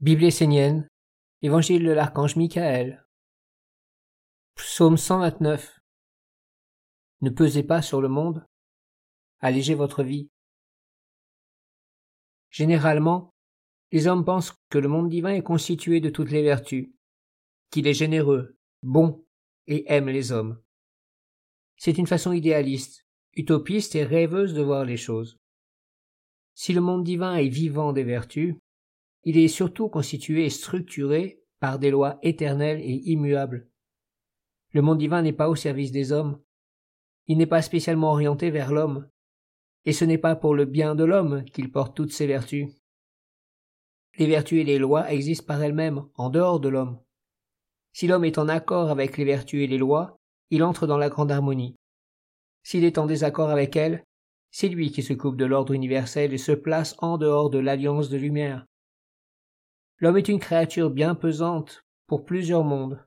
Bible essénienne, Évangile de l'archange Michael, Psaume 129. Ne pesez pas sur le monde, allégez votre vie. Généralement, les hommes pensent que le monde divin est constitué de toutes les vertus, qu'il est généreux, bon et aime les hommes. C'est une façon idéaliste, utopiste et rêveuse de voir les choses. Si le monde divin est vivant des vertus, il est surtout constitué et structuré par des lois éternelles et immuables. Le monde divin n'est pas au service des hommes. Il n'est pas spécialement orienté vers l'homme. Et ce n'est pas pour le bien de l'homme qu'il porte toutes ses vertus. Les vertus et les lois existent par elles-mêmes, en dehors de l'homme. Si l'homme est en accord avec les vertus et les lois, il entre dans la grande harmonie. S'il est en désaccord avec elles, c'est lui qui se coupe de l'ordre universel et se place en dehors de l'alliance de lumière. L'homme est une créature bien pesante pour plusieurs mondes.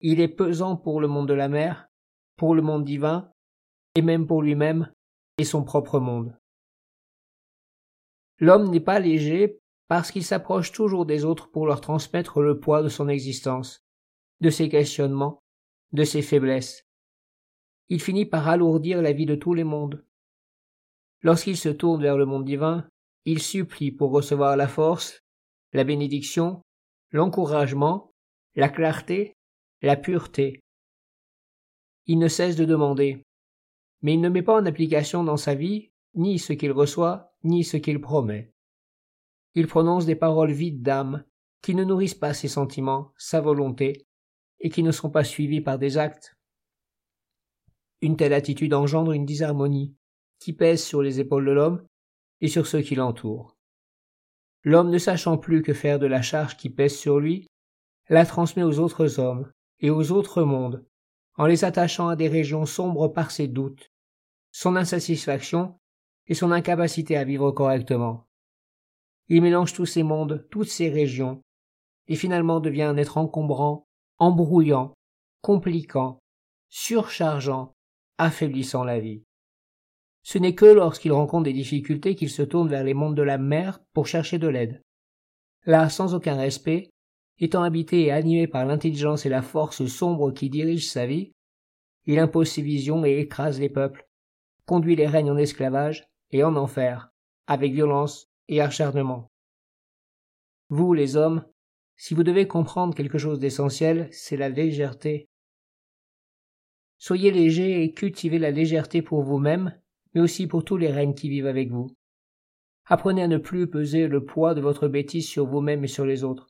Il est pesant pour le monde de la mer, pour le monde divin, et même pour lui-même et son propre monde. L'homme n'est pas léger parce qu'il s'approche toujours des autres pour leur transmettre le poids de son existence, de ses questionnements, de ses faiblesses. Il finit par alourdir la vie de tous les mondes. Lorsqu'il se tourne vers le monde divin, il supplie pour recevoir la force, la bénédiction, l'encouragement, la clarté, la pureté. Il ne cesse de demander, mais il ne met pas en application dans sa vie ni ce qu'il reçoit, ni ce qu'il promet. Il prononce des paroles vides d'âme, qui ne nourrissent pas ses sentiments, sa volonté, et qui ne sont pas suivies par des actes. Une telle attitude engendre une disharmonie, qui pèse sur les épaules de l'homme et sur ceux qui l'entourent. L'homme ne sachant plus que faire de la charge qui pèse sur lui, la transmet aux autres hommes et aux autres mondes, en les attachant à des régions sombres par ses doutes, son insatisfaction et son incapacité à vivre correctement. Il mélange tous ces mondes, toutes ces régions, et finalement devient un être encombrant, embrouillant, compliquant, surchargeant, affaiblissant la vie. Ce n'est que lorsqu'il rencontre des difficultés qu'il se tourne vers les mondes de la mer pour chercher de l'aide. Là, sans aucun respect, étant habité et animé par l'intelligence et la force sombre qui dirige sa vie, il impose ses visions et écrase les peuples, conduit les règnes en esclavage et en enfer, avec violence et acharnement. Vous, les hommes, si vous devez comprendre quelque chose d'essentiel, c'est la légèreté. Soyez légers et cultivez la légèreté pour vous-même mais aussi pour tous les règnes qui vivent avec vous. Apprenez à ne plus peser le poids de votre bêtise sur vous-même et sur les autres.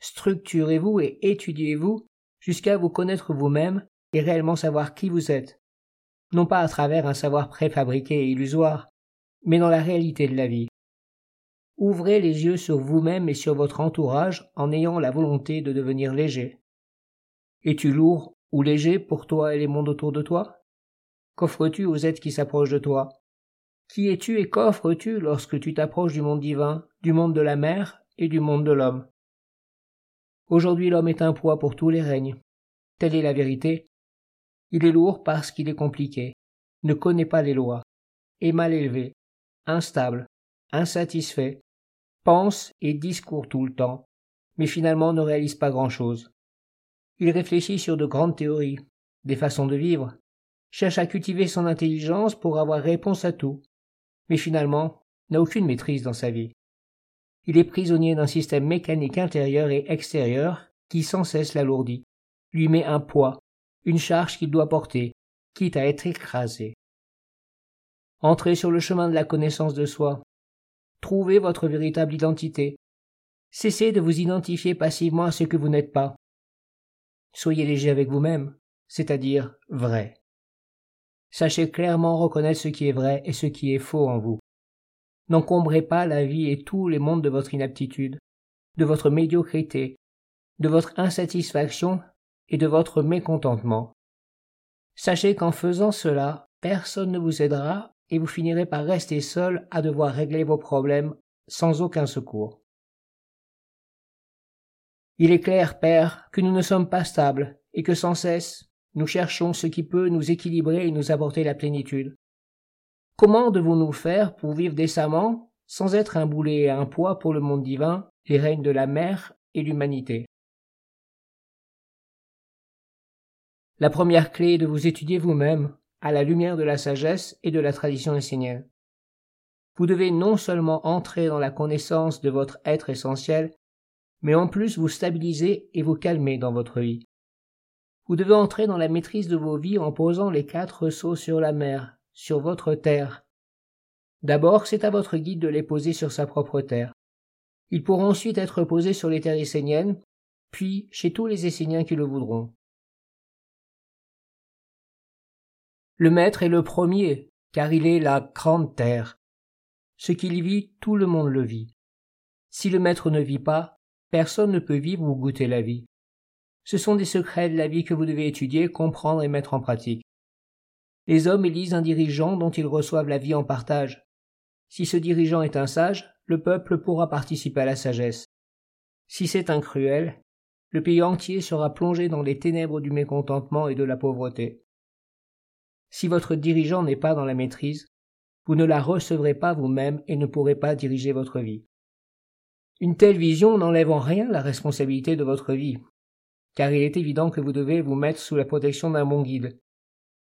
Structurez-vous et étudiez-vous jusqu'à vous connaître vous-même et réellement savoir qui vous êtes, non pas à travers un savoir préfabriqué et illusoire, mais dans la réalité de la vie. Ouvrez les yeux sur vous-même et sur votre entourage en ayant la volonté de devenir léger. Es-tu lourd ou léger pour toi et les mondes autour de toi? Qu'offres-tu aux êtres qui s'approchent de toi? Qui es-tu et qu'offres-tu lorsque tu t'approches du monde divin, du monde de la mer et du monde de l'homme? Aujourd'hui l'homme est un poids pour tous les règnes. Telle est la vérité. Il est lourd parce qu'il est compliqué, ne connaît pas les lois, est mal élevé, instable, insatisfait, pense et discourt tout le temps, mais finalement ne réalise pas grand-chose. Il réfléchit sur de grandes théories, des façons de vivre, cherche à cultiver son intelligence pour avoir réponse à tout, mais finalement n'a aucune maîtrise dans sa vie. Il est prisonnier d'un système mécanique intérieur et extérieur qui sans cesse l'alourdit, lui met un poids, une charge qu'il doit porter, quitte à être écrasé. Entrez sur le chemin de la connaissance de soi. Trouvez votre véritable identité. Cessez de vous identifier passivement à ce que vous n'êtes pas. Soyez léger avec vous-même, c'est-à-dire vrai. Sachez clairement reconnaître ce qui est vrai et ce qui est faux en vous. N'encombrez pas la vie et tous les mondes de votre inaptitude, de votre médiocrité, de votre insatisfaction et de votre mécontentement. Sachez qu'en faisant cela, personne ne vous aidera et vous finirez par rester seul à devoir régler vos problèmes sans aucun secours. Il est clair, Père, que nous ne sommes pas stables et que sans cesse nous cherchons ce qui peut nous équilibrer et nous apporter la plénitude. Comment devons-nous faire pour vivre décemment sans être un boulet et un poids pour le monde divin, les règnes de la mer et l'humanité? La première clé est de vous étudier vous-même, à la lumière de la sagesse et de la tradition essénienne. Vous devez non seulement entrer dans la connaissance de votre être essentiel, mais en plus vous stabiliser et vous calmer dans votre vie. Vous devez entrer dans la maîtrise de vos vies en posant les quatre sauts sur la mer, sur votre terre. D'abord, c'est à votre guide de les poser sur sa propre terre. Ils pourront ensuite être posés sur les terres esséniennes, puis chez tous les Esséniens qui le voudront. Le maître est le premier, car il est la grande terre. Ce qu'il vit, tout le monde le vit. Si le maître ne vit pas, personne ne peut vivre ou goûter la vie. Ce sont des secrets de la vie que vous devez étudier, comprendre et mettre en pratique. Les hommes élisent un dirigeant dont ils reçoivent la vie en partage. Si ce dirigeant est un sage, le peuple pourra participer à la sagesse. Si c'est un cruel, le pays entier sera plongé dans les ténèbres du mécontentement et de la pauvreté. Si votre dirigeant n'est pas dans la maîtrise, vous ne la recevrez pas vous-même et ne pourrez pas diriger votre vie. Une telle vision n'enlève en rien la responsabilité de votre vie, car il est évident que vous devez vous mettre sous la protection d'un bon guide.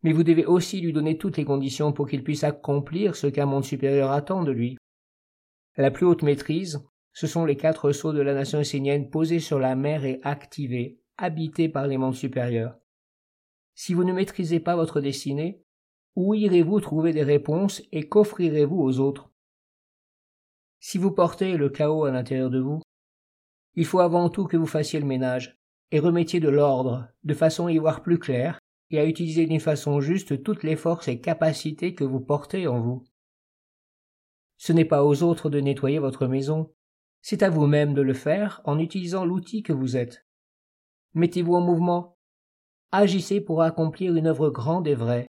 Mais vous devez aussi lui donner toutes les conditions pour qu'il puisse accomplir ce qu'un monde supérieur attend de lui. La plus haute maîtrise, ce sont les quatre sceaux de la nation essénienne posés sur la mer et activés, habités par les mondes supérieurs. Si vous ne maîtrisez pas votre destinée, où irez-vous trouver des réponses et qu'offrirez-vous aux autres? Si vous portez le chaos à l'intérieur de vous, il faut avant tout que vous fassiez le ménage et remettiez de l'ordre, de façon à y voir plus clair et à utiliser d'une façon juste toutes les forces et capacités que vous portez en vous. Ce n'est pas aux autres de nettoyer votre maison, c'est à vous-même de le faire en utilisant l'outil que vous êtes. Mettez-vous en mouvement, agissez pour accomplir une œuvre grande et vraie.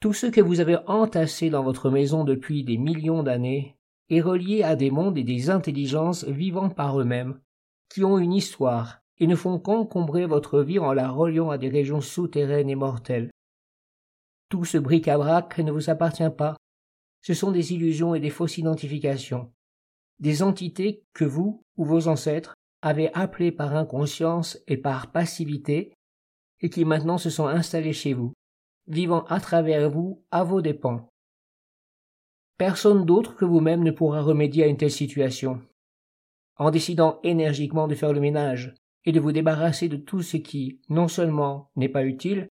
Tout ce que vous avez entassé dans votre maison depuis des millions d'années est relié à des mondes et des intelligences vivant par eux-mêmes, qui ont une histoire et ne font qu'encombrer votre vie en la reliant à des régions souterraines et mortelles. Tout ce bric-à-brac ne vous appartient pas. Ce sont des illusions et des fausses identifications, des entités que vous ou vos ancêtres avez appelées par inconscience et par passivité et qui maintenant se sont installés chez vous, vivant à travers vous à vos dépens. Personne d'autre que vous-même ne pourra remédier à une telle situation. En décidant énergiquement de faire le ménage et de vous débarrasser de tout ce qui, non seulement n'est pas utile,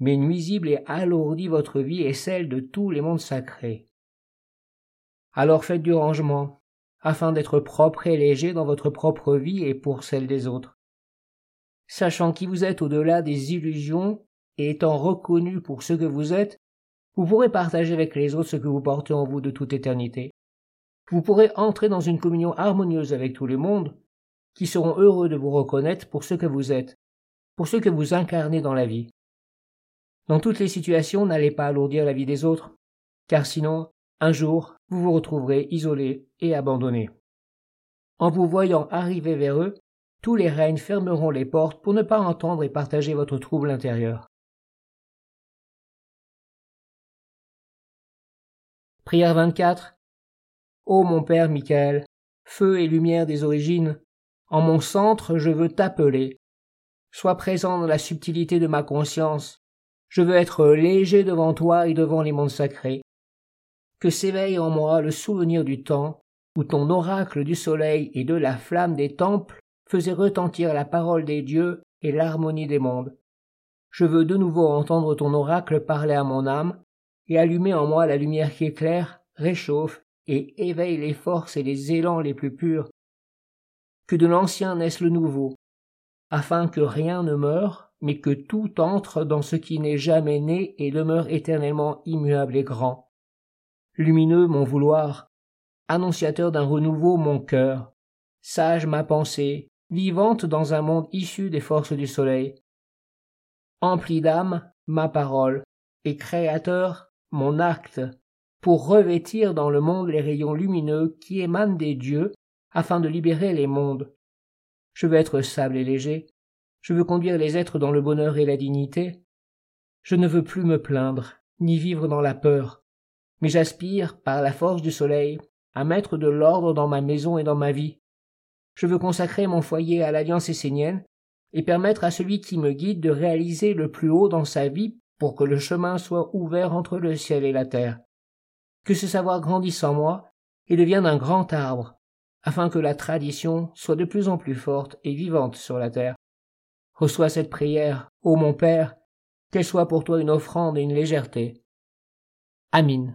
mais nuisible et alourdit votre vie et celle de tous les mondes sacrés. Alors faites du rangement, afin d'être propre et léger dans votre propre vie et pour celle des autres sachant qui vous êtes au-delà des illusions et étant reconnu pour ce que vous êtes, vous pourrez partager avec les autres ce que vous portez en vous de toute éternité. Vous pourrez entrer dans une communion harmonieuse avec tout le monde, qui seront heureux de vous reconnaître pour ce que vous êtes, pour ce que vous incarnez dans la vie. Dans toutes les situations, n'allez pas alourdir la vie des autres, car sinon, un jour, vous vous retrouverez isolé et abandonné. En vous voyant arriver vers eux, tous les règnes fermeront les portes pour ne pas entendre et partager votre trouble intérieur. Prière 24. Ô mon Père Michael, feu et lumière des origines, en mon centre je veux t'appeler. Sois présent dans la subtilité de ma conscience. Je veux être léger devant toi et devant les mondes sacrés. Que s'éveille en moi le souvenir du temps où ton oracle du soleil et de la flamme des temples faisait retentir la parole des dieux et l'harmonie des mondes. Je veux de nouveau entendre ton oracle parler à mon âme, et allumer en moi la lumière qui éclaire, réchauffe et éveille les forces et les élans les plus purs. Que de l'ancien naisse le nouveau, afin que rien ne meure, mais que tout entre dans ce qui n'est jamais né et demeure éternellement immuable et grand. Lumineux mon vouloir, annonciateur d'un renouveau mon cœur, sage ma pensée, vivante dans un monde issu des forces du soleil. Empli d'âme, ma parole, et créateur, mon acte, pour revêtir dans le monde les rayons lumineux qui émanent des dieux, afin de libérer les mondes. Je veux être sable et léger, je veux conduire les êtres dans le bonheur et la dignité. Je ne veux plus me plaindre, ni vivre dans la peur, mais j'aspire, par la force du soleil, à mettre de l'ordre dans ma maison et dans ma vie. Je veux consacrer mon foyer à l'alliance essénienne et permettre à celui qui me guide de réaliser le plus haut dans sa vie pour que le chemin soit ouvert entre le ciel et la terre. Que ce savoir grandisse en moi et devienne un grand arbre, afin que la tradition soit de plus en plus forte et vivante sur la terre. Reçois cette prière, ô mon Père, qu'elle soit pour toi une offrande et une légèreté. Amin.